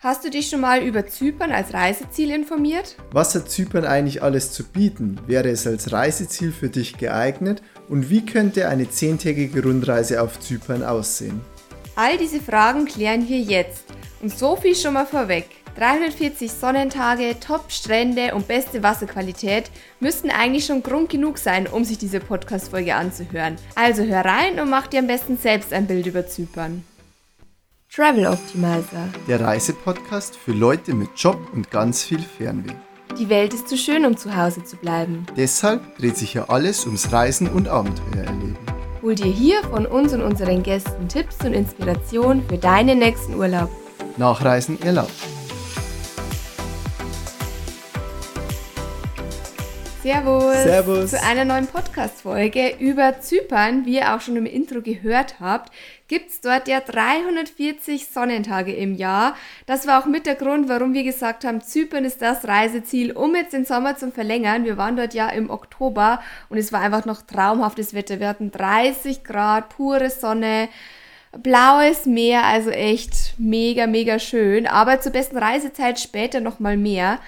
Hast du dich schon mal über Zypern als Reiseziel informiert? Was hat Zypern eigentlich alles zu bieten? Wäre es als Reiseziel für dich geeignet? Und wie könnte eine zehntägige Rundreise auf Zypern aussehen? All diese Fragen klären wir jetzt. Und so viel schon mal vorweg. 340 Sonnentage, Top-Strände und beste Wasserqualität müssten eigentlich schon Grund genug sein, um sich diese Podcast-Folge anzuhören. Also hör rein und mach dir am besten selbst ein Bild über Zypern. Travel Optimizer. Der Reisepodcast für Leute mit Job und ganz viel Fernweh. Die Welt ist zu schön, um zu Hause zu bleiben. Deshalb dreht sich ja alles ums Reisen und Abenteuer erleben. Hol dir hier von uns und unseren Gästen Tipps und Inspiration für deinen nächsten Urlaub. Nachreisen erlaubt. Servus. Servus. Zu einer neuen Podcast-Folge über Zypern. Wie ihr auch schon im Intro gehört habt, gibt es dort ja 340 Sonnentage im Jahr. Das war auch mit der Grund, warum wir gesagt haben, Zypern ist das Reiseziel, um jetzt den Sommer zu verlängern. Wir waren dort ja im Oktober und es war einfach noch traumhaftes Wetter. Wir hatten 30 Grad, pure Sonne blaues Meer, also echt mega, mega schön. Aber zur besten Reisezeit später nochmal mehr.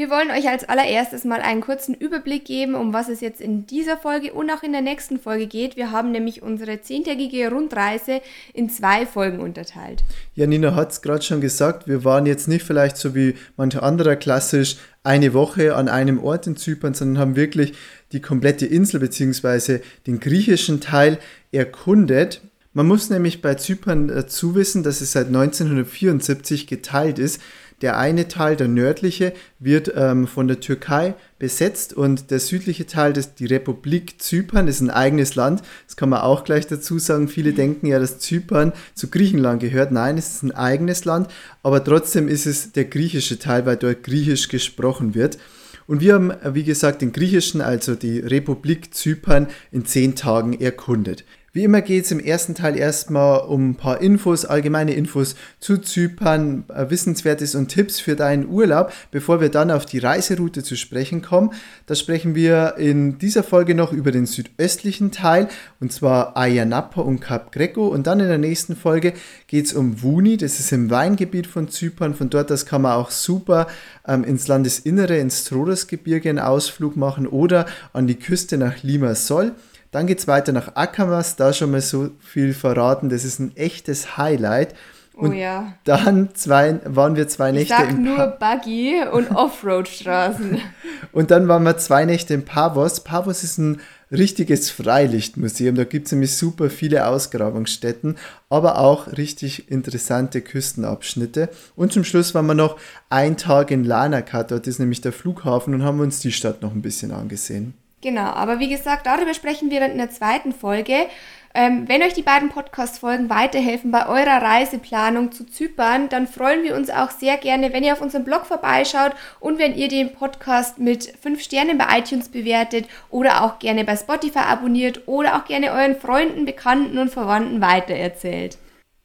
Wir wollen euch als allererstes mal einen kurzen Überblick geben, um was es jetzt in dieser Folge und auch in der nächsten Folge geht. Wir haben nämlich unsere zehntägige Rundreise in zwei Folgen unterteilt. Ja, Nina hat es gerade schon gesagt, wir waren jetzt nicht vielleicht so wie manche anderer klassisch eine Woche an einem Ort in Zypern, sondern haben wirklich die komplette Insel bzw. den griechischen Teil erkundet. Man muss nämlich bei Zypern dazu wissen, dass es seit 1974 geteilt ist. Der eine Teil, der nördliche, wird ähm, von der Türkei besetzt und der südliche Teil, das, die Republik Zypern, ist ein eigenes Land. Das kann man auch gleich dazu sagen. Viele denken ja, dass Zypern zu Griechenland gehört. Nein, es ist ein eigenes Land, aber trotzdem ist es der griechische Teil, weil dort griechisch gesprochen wird. Und wir haben, wie gesagt, den griechischen, also die Republik Zypern, in zehn Tagen erkundet. Wie immer geht es im ersten Teil erstmal um ein paar Infos, allgemeine Infos zu Zypern, äh, Wissenswertes und Tipps für deinen Urlaub, bevor wir dann auf die Reiseroute zu sprechen kommen. Da sprechen wir in dieser Folge noch über den südöstlichen Teil, und zwar Ayia Napa und Kap Greco. Und dann in der nächsten Folge geht es um Wuni, das ist im Weingebiet von Zypern. Von dort aus kann man auch super ähm, ins Landesinnere, ins Trodosgebirge einen Ausflug machen oder an die Küste nach Limassol. Dann geht es weiter nach Akamas, da schon mal so viel verraten, das ist ein echtes Highlight. Oh und oh ja. dann zwei, waren wir zwei Nächte ich sag nur pa Buggy und Offroad-Straßen. und dann waren wir zwei Nächte in Pavos. Pavos ist ein richtiges Freilichtmuseum. Da gibt es nämlich super viele Ausgrabungsstätten, aber auch richtig interessante Küstenabschnitte. Und zum Schluss waren wir noch ein Tag in Larnaca, dort ist nämlich der Flughafen und haben uns die Stadt noch ein bisschen angesehen. Genau, aber wie gesagt, darüber sprechen wir dann in der zweiten Folge. Ähm, wenn euch die beiden Podcast-Folgen weiterhelfen bei eurer Reiseplanung zu Zypern, dann freuen wir uns auch sehr gerne, wenn ihr auf unserem Blog vorbeischaut und wenn ihr den Podcast mit 5 Sternen bei iTunes bewertet oder auch gerne bei Spotify abonniert oder auch gerne euren Freunden, Bekannten und Verwandten weitererzählt.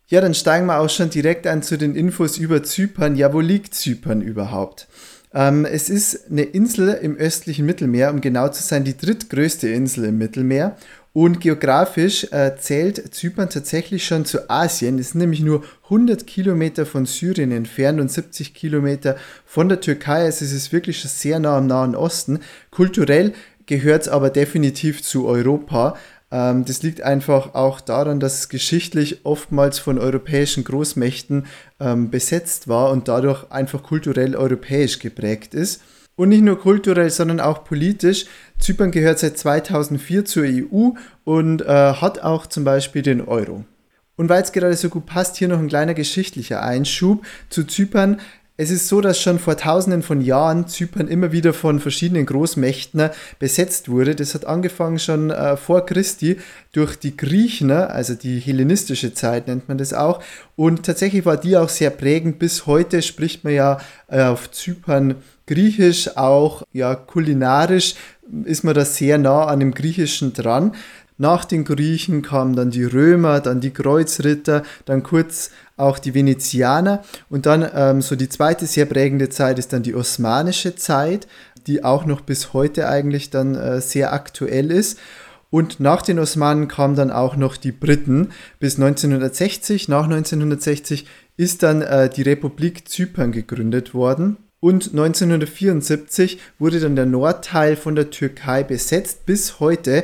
Ja, dann steigen wir auch schon direkt ein zu den Infos über Zypern. Ja, wo liegt Zypern überhaupt? Ähm, es ist eine Insel im östlichen Mittelmeer, um genau zu sein, die drittgrößte Insel im Mittelmeer. Und geografisch äh, zählt Zypern tatsächlich schon zu Asien. Es ist nämlich nur 100 Kilometer von Syrien entfernt und 70 Kilometer von der Türkei. Also es ist wirklich schon sehr nah am Nahen Osten. Kulturell gehört es aber definitiv zu Europa. Ähm, das liegt einfach auch daran, dass es geschichtlich oftmals von europäischen Großmächten ähm, besetzt war und dadurch einfach kulturell europäisch geprägt ist. Und nicht nur kulturell, sondern auch politisch. Zypern gehört seit 2004 zur EU und äh, hat auch zum Beispiel den Euro. Und weil es gerade so gut passt, hier noch ein kleiner geschichtlicher Einschub zu Zypern. Es ist so, dass schon vor tausenden von Jahren Zypern immer wieder von verschiedenen Großmächten besetzt wurde. Das hat angefangen schon äh, vor Christi durch die Griechen, also die hellenistische Zeit nennt man das auch. Und tatsächlich war die auch sehr prägend. Bis heute spricht man ja äh, auf Zypern Griechisch, auch ja kulinarisch ist man da sehr nah an dem Griechischen dran. Nach den Griechen kamen dann die Römer, dann die Kreuzritter, dann kurz auch die Venezianer und dann ähm, so die zweite sehr prägende Zeit ist dann die osmanische Zeit, die auch noch bis heute eigentlich dann äh, sehr aktuell ist. Und nach den Osmanen kamen dann auch noch die Briten bis 1960. Nach 1960 ist dann äh, die Republik Zypern gegründet worden. Und 1974 wurde dann der Nordteil von der Türkei besetzt bis heute.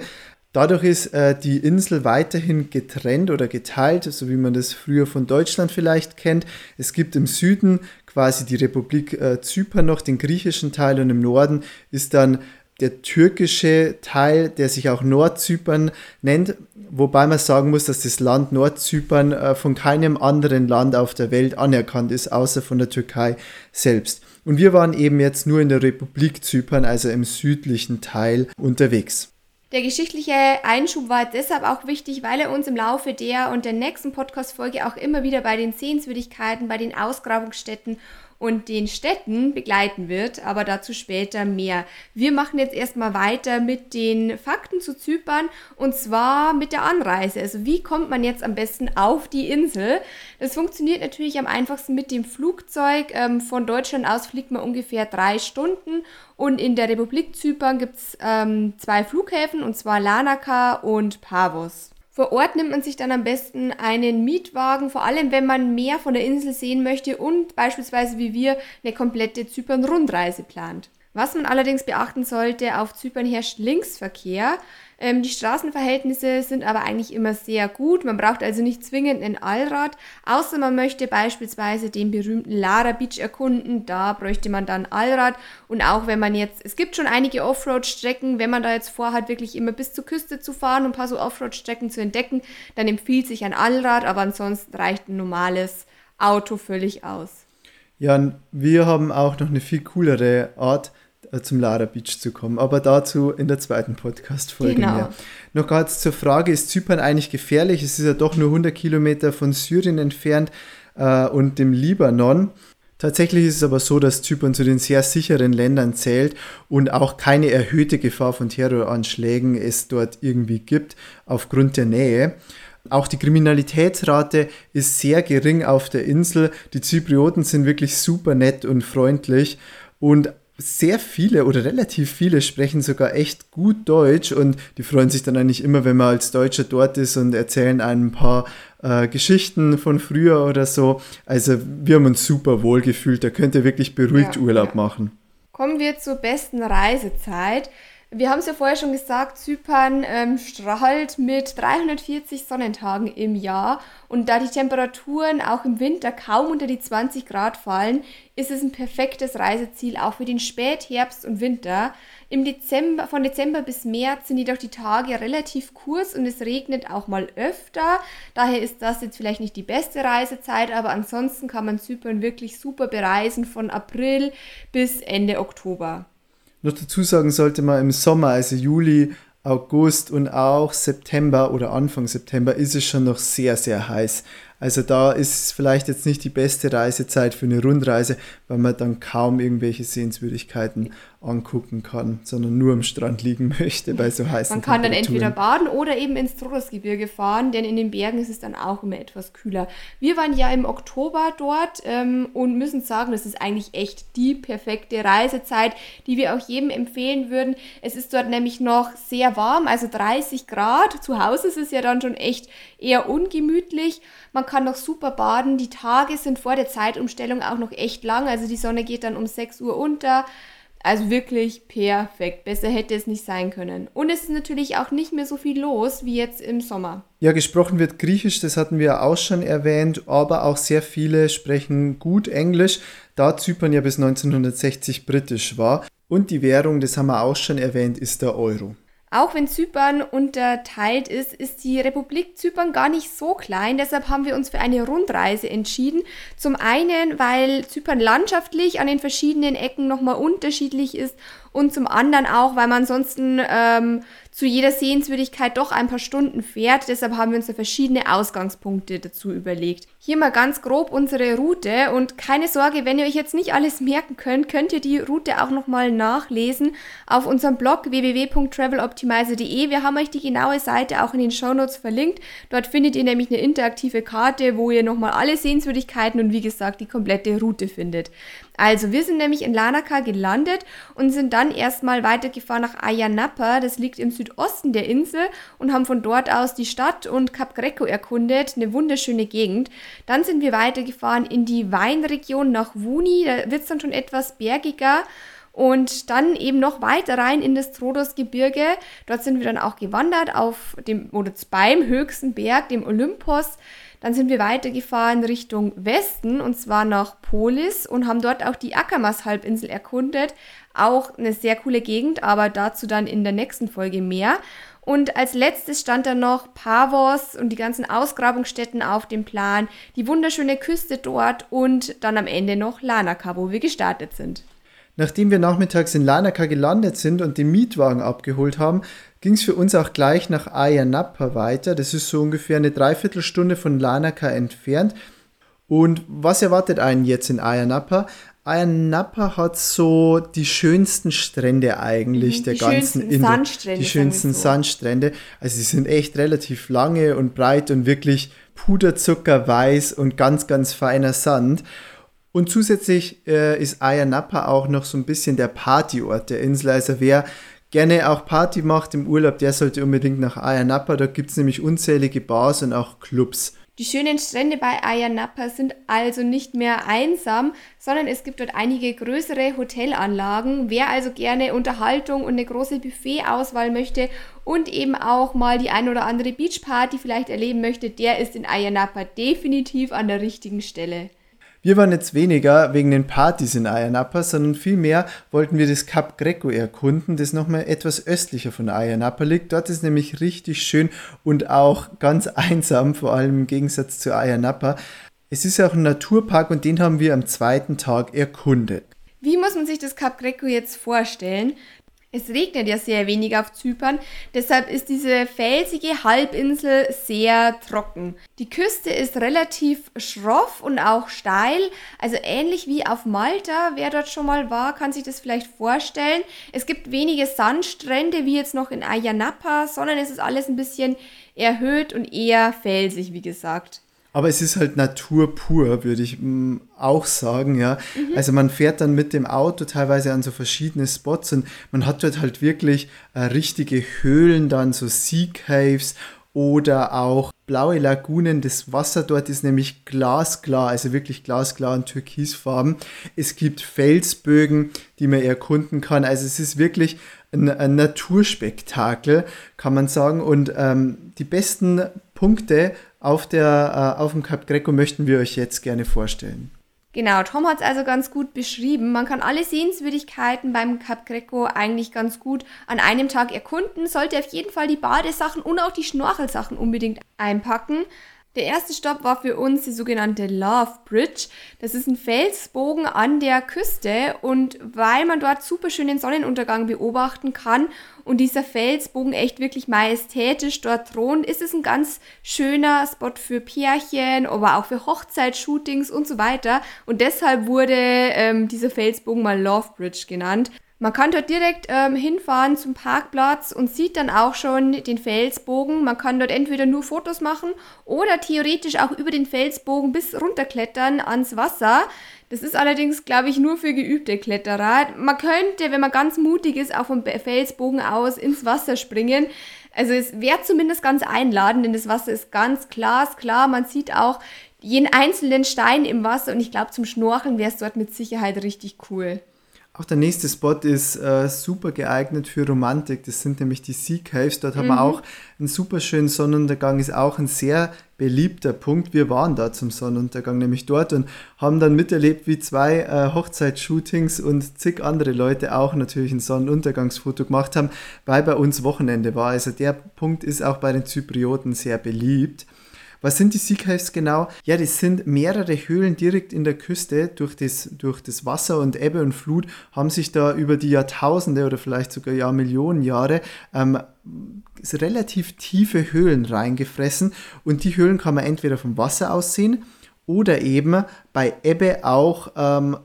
Dadurch ist äh, die Insel weiterhin getrennt oder geteilt, so wie man das früher von Deutschland vielleicht kennt. Es gibt im Süden quasi die Republik äh, Zypern noch, den griechischen Teil und im Norden ist dann der türkische Teil, der sich auch Nordzypern nennt, wobei man sagen muss, dass das Land Nordzypern äh, von keinem anderen Land auf der Welt anerkannt ist, außer von der Türkei selbst. Und wir waren eben jetzt nur in der Republik Zypern, also im südlichen Teil unterwegs. Der geschichtliche Einschub war deshalb auch wichtig, weil er uns im Laufe der und der nächsten Podcast-Folge auch immer wieder bei den Sehenswürdigkeiten, bei den Ausgrabungsstätten und den Städten begleiten wird, aber dazu später mehr. Wir machen jetzt erstmal weiter mit den Fakten zu Zypern und zwar mit der Anreise. Also wie kommt man jetzt am besten auf die Insel? Das funktioniert natürlich am einfachsten mit dem Flugzeug. Ähm, von Deutschland aus fliegt man ungefähr drei Stunden und in der Republik Zypern gibt es ähm, zwei Flughäfen und zwar Lanaka und Pavos. Vor Ort nimmt man sich dann am besten einen Mietwagen, vor allem wenn man mehr von der Insel sehen möchte und beispielsweise wie wir eine komplette Zypern-Rundreise plant. Was man allerdings beachten sollte, auf Zypern herrscht Linksverkehr. Ähm, die Straßenverhältnisse sind aber eigentlich immer sehr gut. Man braucht also nicht zwingend ein Allrad, außer man möchte beispielsweise den berühmten Lara Beach erkunden. Da bräuchte man dann Allrad. Und auch wenn man jetzt, es gibt schon einige Offroad-Strecken, wenn man da jetzt vorhat, wirklich immer bis zur Küste zu fahren und ein paar so Offroad-Strecken zu entdecken, dann empfiehlt sich ein Allrad, aber ansonsten reicht ein normales Auto völlig aus. Ja, wir haben auch noch eine viel coolere Art zum Lara Beach zu kommen. Aber dazu in der zweiten Podcast-Folge genau. mehr. Noch ganz zur Frage, ist Zypern eigentlich gefährlich? Es ist ja doch nur 100 Kilometer von Syrien entfernt äh, und dem Libanon. Tatsächlich ist es aber so, dass Zypern zu den sehr sicheren Ländern zählt und auch keine erhöhte Gefahr von Terroranschlägen es dort irgendwie gibt, aufgrund der Nähe. Auch die Kriminalitätsrate ist sehr gering auf der Insel. Die Zyprioten sind wirklich super nett und freundlich und sehr viele oder relativ viele sprechen sogar echt gut Deutsch und die freuen sich dann eigentlich immer, wenn man als Deutscher dort ist und erzählen ein paar äh, Geschichten von früher oder so. Also wir haben uns super wohl gefühlt, da könnt ihr wirklich beruhigt ja, Urlaub ja. machen. Kommen wir zur besten Reisezeit. Wir haben es ja vorher schon gesagt, Zypern ähm, strahlt mit 340 Sonnentagen im Jahr und da die Temperaturen auch im Winter kaum unter die 20 Grad fallen, ist es ein perfektes Reiseziel auch für den Spätherbst und Winter. Im Dezember, von Dezember bis März sind jedoch die Tage relativ kurz und es regnet auch mal öfter. Daher ist das jetzt vielleicht nicht die beste Reisezeit, aber ansonsten kann man Zypern wirklich super bereisen von April bis Ende Oktober. Noch dazu sagen sollte man im Sommer, also Juli, August und auch September oder Anfang September ist es schon noch sehr, sehr heiß. Also da ist es vielleicht jetzt nicht die beste Reisezeit für eine Rundreise, weil man dann kaum irgendwelche Sehenswürdigkeiten angucken kann, sondern nur am Strand liegen möchte bei so heißen Man kann dann entweder baden oder eben ins Trurosgebirge fahren, denn in den Bergen ist es dann auch immer etwas kühler. Wir waren ja im Oktober dort ähm, und müssen sagen, das ist eigentlich echt die perfekte Reisezeit, die wir auch jedem empfehlen würden. Es ist dort nämlich noch sehr warm, also 30 Grad. Zu Hause ist es ja dann schon echt eher ungemütlich. Man kann noch super baden. Die Tage sind vor der Zeitumstellung auch noch echt lang, also die Sonne geht dann um 6 Uhr unter. Also wirklich perfekt. Besser hätte es nicht sein können. Und es ist natürlich auch nicht mehr so viel los wie jetzt im Sommer. Ja, gesprochen wird Griechisch, das hatten wir auch schon erwähnt, aber auch sehr viele sprechen gut Englisch, da Zypern ja bis 1960 britisch war. Und die Währung, das haben wir auch schon erwähnt, ist der Euro. Auch wenn Zypern unterteilt ist, ist die Republik Zypern gar nicht so klein. Deshalb haben wir uns für eine Rundreise entschieden. Zum einen, weil Zypern landschaftlich an den verschiedenen Ecken nochmal unterschiedlich ist und zum anderen auch, weil man ansonsten ähm, zu jeder Sehenswürdigkeit doch ein paar Stunden fährt. Deshalb haben wir uns da verschiedene Ausgangspunkte dazu überlegt. Hier mal ganz grob unsere Route und keine Sorge, wenn ihr euch jetzt nicht alles merken könnt, könnt ihr die Route auch nochmal nachlesen auf unserem Blog www.traveloptimizer.de. Wir haben euch die genaue Seite auch in den Shownotes verlinkt. Dort findet ihr nämlich eine interaktive Karte, wo ihr nochmal alle Sehenswürdigkeiten und wie gesagt die komplette Route findet. Also, wir sind nämlich in Lanaka gelandet und sind dann erstmal weitergefahren nach Ayanapa. Das liegt im Südosten der Insel und haben von dort aus die Stadt und Cap Greco erkundet. Eine wunderschöne Gegend. Dann sind wir weitergefahren in die Weinregion nach Wuni. Da wird es dann schon etwas bergiger. Und dann eben noch weiter rein in das Trodosgebirge. Dort sind wir dann auch gewandert auf dem, oder beim höchsten Berg, dem Olympos. Dann sind wir weitergefahren Richtung Westen und zwar nach Polis und haben dort auch die Akamas-Halbinsel erkundet. Auch eine sehr coole Gegend, aber dazu dann in der nächsten Folge mehr. Und als letztes stand dann noch Pavos und die ganzen Ausgrabungsstätten auf dem Plan, die wunderschöne Küste dort und dann am Ende noch Lanaka, wo wir gestartet sind. Nachdem wir nachmittags in Lanaka gelandet sind und den Mietwagen abgeholt haben, ging es für uns auch gleich nach Ayanapa weiter. Das ist so ungefähr eine Dreiviertelstunde von Lanaka entfernt. Und was erwartet einen jetzt in Ayanapa? Ayanapa hat so die schönsten Strände eigentlich mhm, der ganzen Insel. Sandstrände, die schönsten so. Sandstrände. Also sie sind echt relativ lange und breit und wirklich puderzuckerweiß und ganz, ganz feiner Sand. Und zusätzlich äh, ist Ayanapa auch noch so ein bisschen der Partyort der Insel. Also wer gerne auch Party macht im Urlaub, der sollte unbedingt nach Ayanapa. Da gibt es nämlich unzählige Bars und auch Clubs. Die schönen Strände bei Ayanapa sind also nicht mehr einsam, sondern es gibt dort einige größere Hotelanlagen. Wer also gerne Unterhaltung und eine große Buffetauswahl möchte und eben auch mal die ein oder andere Beachparty vielleicht erleben möchte, der ist in Ayanapa definitiv an der richtigen Stelle. Wir waren jetzt weniger wegen den Partys in Ayanapa, sondern vielmehr wollten wir das Kap Greco erkunden, das nochmal etwas östlicher von Ayanapa liegt. Dort ist nämlich richtig schön und auch ganz einsam, vor allem im Gegensatz zu Ayanapa. Es ist auch ein Naturpark und den haben wir am zweiten Tag erkundet. Wie muss man sich das Kap Greco jetzt vorstellen? Es regnet ja sehr wenig auf Zypern, deshalb ist diese felsige Halbinsel sehr trocken. Die Küste ist relativ schroff und auch steil, also ähnlich wie auf Malta. Wer dort schon mal war, kann sich das vielleicht vorstellen. Es gibt wenige Sandstrände wie jetzt noch in Ayanapa, sondern es ist alles ein bisschen erhöht und eher felsig, wie gesagt. Aber es ist halt Natur pur, würde ich mm, auch sagen, ja. Mhm. Also man fährt dann mit dem Auto teilweise an so verschiedene Spots und man hat dort halt wirklich äh, richtige Höhlen, dann so Sea Caves oder auch blaue Lagunen. Das Wasser dort ist nämlich glasklar, also wirklich glasklar und türkisfarben. Es gibt Felsbögen, die man erkunden kann. Also es ist wirklich ein, ein Naturspektakel, kann man sagen. Und ähm, die besten Punkte auf, der, äh, auf dem Cap Greco möchten wir euch jetzt gerne vorstellen. Genau, Tom hat es also ganz gut beschrieben. Man kann alle Sehenswürdigkeiten beim Cap Greco eigentlich ganz gut an einem Tag erkunden, sollte auf jeden Fall die Badesachen und auch die Schnorchelsachen unbedingt einpacken. Der erste Stopp war für uns die sogenannte Love Bridge. Das ist ein Felsbogen an der Küste und weil man dort super schön den Sonnenuntergang beobachten kann und dieser Felsbogen echt wirklich majestätisch dort thront, ist es ein ganz schöner Spot für Pärchen, aber auch für Hochzeitsshootings und so weiter. Und deshalb wurde ähm, dieser Felsbogen mal Love Bridge genannt. Man kann dort direkt ähm, hinfahren zum Parkplatz und sieht dann auch schon den Felsbogen. Man kann dort entweder nur Fotos machen oder theoretisch auch über den Felsbogen bis runterklettern ans Wasser. Das ist allerdings, glaube ich, nur für geübte Kletterer. Man könnte, wenn man ganz mutig ist, auch vom Felsbogen aus ins Wasser springen. Also es wäre zumindest ganz einladend, denn das Wasser ist ganz glasklar. Man sieht auch jeden einzelnen Stein im Wasser und ich glaube, zum Schnorcheln wäre es dort mit Sicherheit richtig cool. Auch der nächste Spot ist äh, super geeignet für Romantik. Das sind nämlich die Sea Caves. Dort mhm. haben wir mhm. auch einen super schönen Sonnenuntergang. Ist auch ein sehr beliebter Punkt. Wir waren da zum Sonnenuntergang nämlich dort und haben dann miterlebt, wie zwei äh, Hochzeitsshootings und zig andere Leute auch natürlich ein Sonnenuntergangsfoto gemacht haben, weil bei uns Wochenende war. Also der Punkt ist auch bei den Zyprioten sehr beliebt. Was sind die Sea Caves genau? Ja, das sind mehrere Höhlen direkt in der Küste. Durch das, durch das Wasser und Ebbe und Flut haben sich da über die Jahrtausende oder vielleicht sogar ja Millionen Jahre ähm, relativ tiefe Höhlen reingefressen. Und die Höhlen kann man entweder vom Wasser aus sehen oder eben bei Ebbe auch ähm,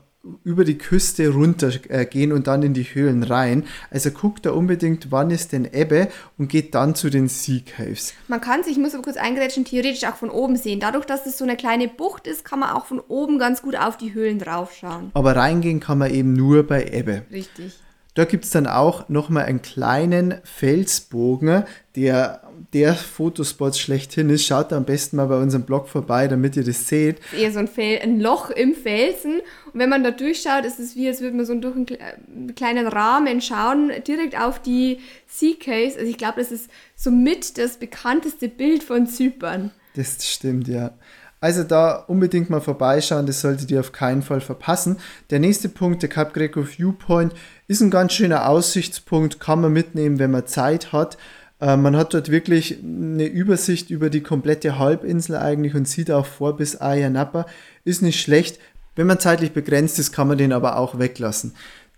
über die Küste runtergehen äh, und dann in die Höhlen rein. Also guckt da unbedingt, wann ist denn Ebbe und geht dann zu den Sea Caves. Man kann sich, ich muss aber kurz eingrätschen, theoretisch auch von oben sehen. Dadurch, dass es so eine kleine Bucht ist, kann man auch von oben ganz gut auf die Höhlen draufschauen. Aber reingehen kann man eben nur bei Ebbe. Richtig. Da gibt es dann auch nochmal einen kleinen Felsbogen, der der Fotospot schlechthin ist. Schaut da am besten mal bei unserem Blog vorbei, damit ihr das seht. Eher so ein, Fel ein Loch im Felsen. Und wenn man da durchschaut, ist es wie, als würde man so durch einen kleinen Rahmen schauen, direkt auf die Sea Case. Also ich glaube, das ist somit das bekannteste Bild von Zypern. Das stimmt, ja. Also da unbedingt mal vorbeischauen, das solltet ihr auf keinen Fall verpassen. Der nächste Punkt, der Cap Greco Viewpoint, ist ein ganz schöner Aussichtspunkt, kann man mitnehmen, wenn man Zeit hat. Äh, man hat dort wirklich eine Übersicht über die komplette Halbinsel eigentlich und sieht auch vor bis Ayia. Ist nicht schlecht. Wenn man zeitlich begrenzt ist, kann man den aber auch weglassen.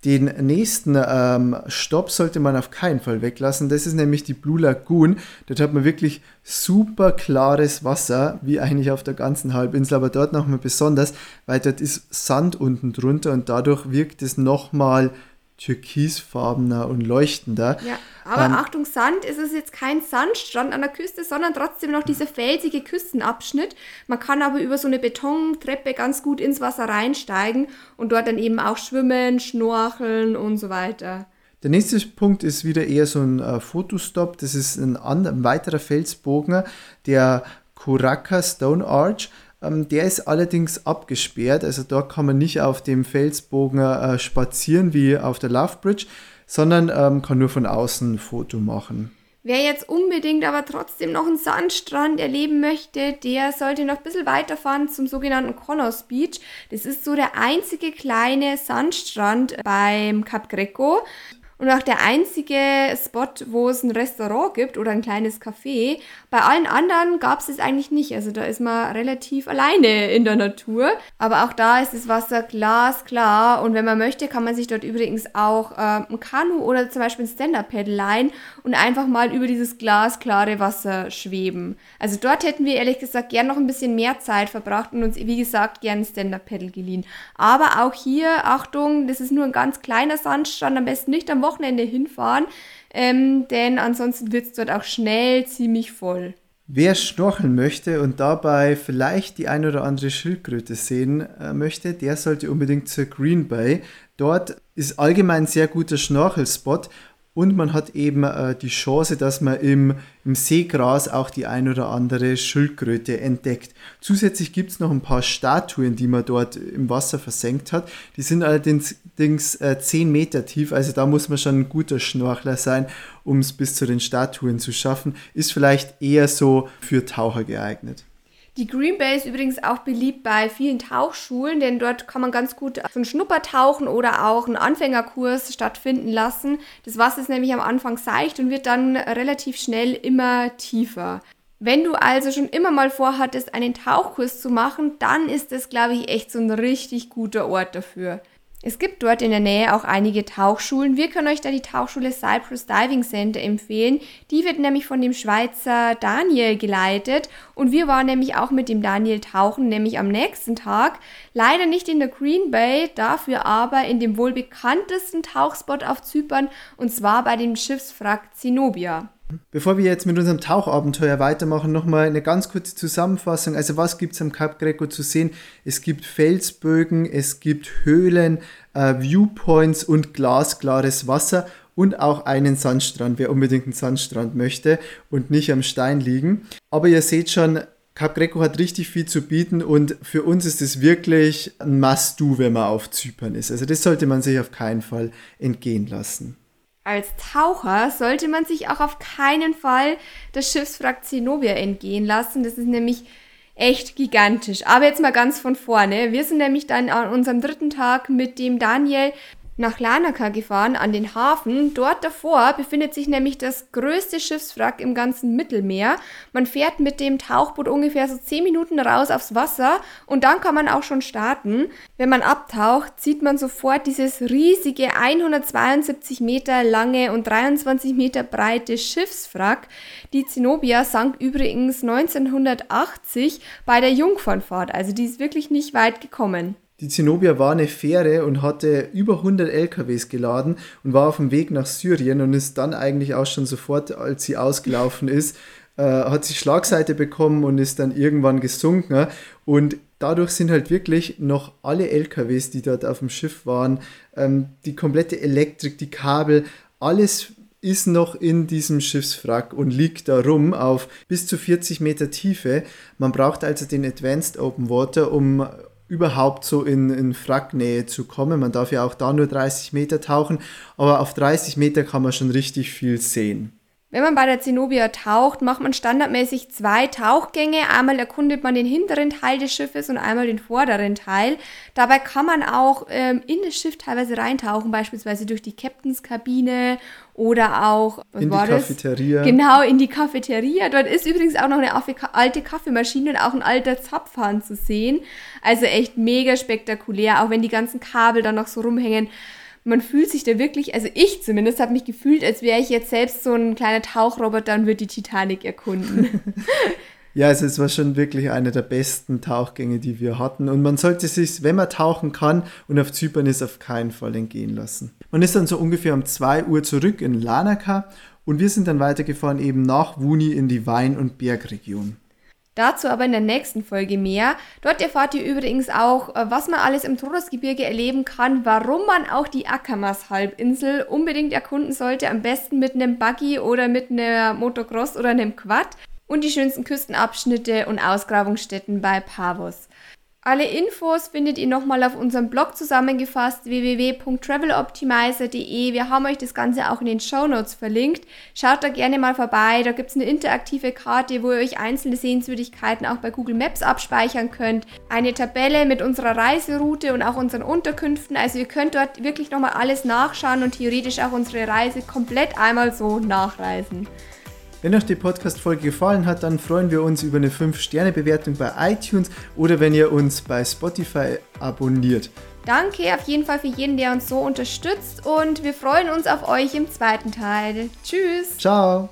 Den nächsten ähm, Stopp sollte man auf keinen Fall weglassen. Das ist nämlich die Blue Lagoon. Dort hat man wirklich super klares Wasser, wie eigentlich auf der ganzen Halbinsel, aber dort nochmal besonders, weil dort ist Sand unten drunter und dadurch wirkt es nochmal türkisfarbener und leuchtender. Ja, aber ähm, Achtung, Sand ist es jetzt kein Sandstrand an der Küste, sondern trotzdem noch dieser felsige Küstenabschnitt. Man kann aber über so eine Betontreppe ganz gut ins Wasser reinsteigen und dort dann eben auch schwimmen, schnorcheln und so weiter. Der nächste Punkt ist wieder eher so ein äh, Fotostop. Das ist ein, ein weiterer Felsbogen, der Kuraka Stone Arch. Ähm, der ist allerdings abgesperrt, also dort kann man nicht auf dem Felsbogen äh, spazieren wie auf der Love Bridge, sondern ähm, kann nur von außen ein Foto machen. Wer jetzt unbedingt aber trotzdem noch einen Sandstrand erleben möchte, der sollte noch ein bisschen weiterfahren zum sogenannten Connors Beach. Das ist so der einzige kleine Sandstrand beim Cap Greco und auch der einzige Spot, wo es ein Restaurant gibt oder ein kleines Café. Bei allen anderen gab es das eigentlich nicht. Also da ist man relativ alleine in der Natur. Aber auch da ist das Wasser glasklar. Und wenn man möchte, kann man sich dort übrigens auch äh, ein Kanu oder zum Beispiel ein Stand-Up-Paddle leihen und einfach mal über dieses glasklare Wasser schweben. Also dort hätten wir ehrlich gesagt gern noch ein bisschen mehr Zeit verbracht und uns, wie gesagt, gern ein Stand-Up-Paddle geliehen. Aber auch hier, Achtung, das ist nur ein ganz kleiner Sandstrand, am besten nicht am Wochenende hinfahren, ähm, denn ansonsten wird es dort auch schnell ziemlich voll. Wer schnorcheln möchte und dabei vielleicht die ein oder andere Schildkröte sehen äh, möchte, der sollte unbedingt zur Green Bay. Dort ist allgemein ein sehr guter Schnorchelspot und man hat eben äh, die Chance, dass man im, im Seegras auch die ein oder andere Schildkröte entdeckt. Zusätzlich gibt es noch ein paar Statuen, die man dort im Wasser versenkt hat. Die sind allerdings äh, 10 Meter tief, also da muss man schon ein guter Schnorchler sein, um es bis zu den Statuen zu schaffen. Ist vielleicht eher so für Taucher geeignet. Die Green Bay ist übrigens auch beliebt bei vielen Tauchschulen, denn dort kann man ganz gut so ein Schnuppertauchen oder auch einen Anfängerkurs stattfinden lassen. Das Wasser ist nämlich am Anfang seicht und wird dann relativ schnell immer tiefer. Wenn du also schon immer mal vorhattest, einen Tauchkurs zu machen, dann ist das, glaube ich, echt so ein richtig guter Ort dafür. Es gibt dort in der Nähe auch einige Tauchschulen. Wir können euch da die Tauchschule Cyprus Diving Center empfehlen. Die wird nämlich von dem Schweizer Daniel geleitet und wir waren nämlich auch mit dem Daniel tauchen, nämlich am nächsten Tag. Leider nicht in der Green Bay, dafür aber in dem wohl bekanntesten Tauchspot auf Zypern und zwar bei dem Schiffswrack Zenobia. Bevor wir jetzt mit unserem Tauchabenteuer weitermachen, nochmal eine ganz kurze Zusammenfassung. Also was gibt es am Cap Greco zu sehen? Es gibt Felsbögen, es gibt Höhlen, äh, Viewpoints und glasklares Wasser und auch einen Sandstrand, wer unbedingt einen Sandstrand möchte und nicht am Stein liegen. Aber ihr seht schon, Cap Greco hat richtig viel zu bieten und für uns ist es wirklich ein Must-Do, wenn man auf Zypern ist. Also das sollte man sich auf keinen Fall entgehen lassen. Als Taucher sollte man sich auch auf keinen Fall das Schiffswrack Zenobia entgehen lassen. Das ist nämlich echt gigantisch. Aber jetzt mal ganz von vorne. Wir sind nämlich dann an unserem dritten Tag mit dem Daniel nach Larnaca gefahren, an den Hafen. Dort davor befindet sich nämlich das größte Schiffswrack im ganzen Mittelmeer. Man fährt mit dem Tauchboot ungefähr so 10 Minuten raus aufs Wasser und dann kann man auch schon starten. Wenn man abtaucht, sieht man sofort dieses riesige 172 Meter lange und 23 Meter breite Schiffswrack. Die Zenobia sank übrigens 1980 bei der Jungfernfahrt, also die ist wirklich nicht weit gekommen. Die Zenobia war eine Fähre und hatte über 100 LKWs geladen und war auf dem Weg nach Syrien und ist dann eigentlich auch schon sofort, als sie ausgelaufen ist, äh, hat sie Schlagseite bekommen und ist dann irgendwann gesunken. Und dadurch sind halt wirklich noch alle LKWs, die dort auf dem Schiff waren, ähm, die komplette Elektrik, die Kabel, alles ist noch in diesem Schiffswrack und liegt da rum auf bis zu 40 Meter Tiefe. Man braucht also den Advanced Open Water, um überhaupt so in, in Wracknähe zu kommen. Man darf ja auch da nur 30 Meter tauchen, aber auf 30 Meter kann man schon richtig viel sehen. Wenn man bei der Zenobia taucht, macht man standardmäßig zwei Tauchgänge. Einmal erkundet man den hinteren Teil des Schiffes und einmal den vorderen Teil. Dabei kann man auch ähm, in das Schiff teilweise reintauchen, beispielsweise durch die Captainskabine oder auch in die Cafeteria. Genau, in die Cafeteria. Dort ist übrigens auch noch eine alte Kaffeemaschine und auch ein alter Zapfhahn zu sehen. Also echt mega spektakulär, auch wenn die ganzen Kabel dann noch so rumhängen man fühlt sich da wirklich, also ich zumindest habe mich gefühlt, als wäre ich jetzt selbst so ein kleiner Tauchroboter und würde die Titanic erkunden. ja, also es war schon wirklich einer der besten Tauchgänge, die wir hatten. Und man sollte sich, wenn man tauchen kann und auf Zypern ist, auf keinen Fall entgehen lassen. Man ist dann so ungefähr um 2 Uhr zurück in Lanaka und wir sind dann weitergefahren eben nach Wuni in die Wein- und Bergregion. Dazu aber in der nächsten Folge mehr. Dort erfahrt ihr übrigens auch, äh, was man alles im Todesgebirge erleben kann, warum man auch die Akamas-Halbinsel unbedingt erkunden sollte, am besten mit einem Buggy oder mit einer Motocross oder einem Quad und die schönsten Küstenabschnitte und Ausgrabungsstätten bei Pavos. Alle Infos findet ihr nochmal auf unserem Blog zusammengefasst www.traveloptimizer.de. Wir haben euch das Ganze auch in den Show Notes verlinkt. Schaut da gerne mal vorbei. Da gibt es eine interaktive Karte, wo ihr euch einzelne Sehenswürdigkeiten auch bei Google Maps abspeichern könnt. Eine Tabelle mit unserer Reiseroute und auch unseren Unterkünften. Also ihr könnt dort wirklich nochmal alles nachschauen und theoretisch auch unsere Reise komplett einmal so nachreisen. Wenn euch die Podcast-Folge gefallen hat, dann freuen wir uns über eine 5-Sterne-Bewertung bei iTunes oder wenn ihr uns bei Spotify abonniert. Danke auf jeden Fall für jeden, der uns so unterstützt und wir freuen uns auf euch im zweiten Teil. Tschüss. Ciao.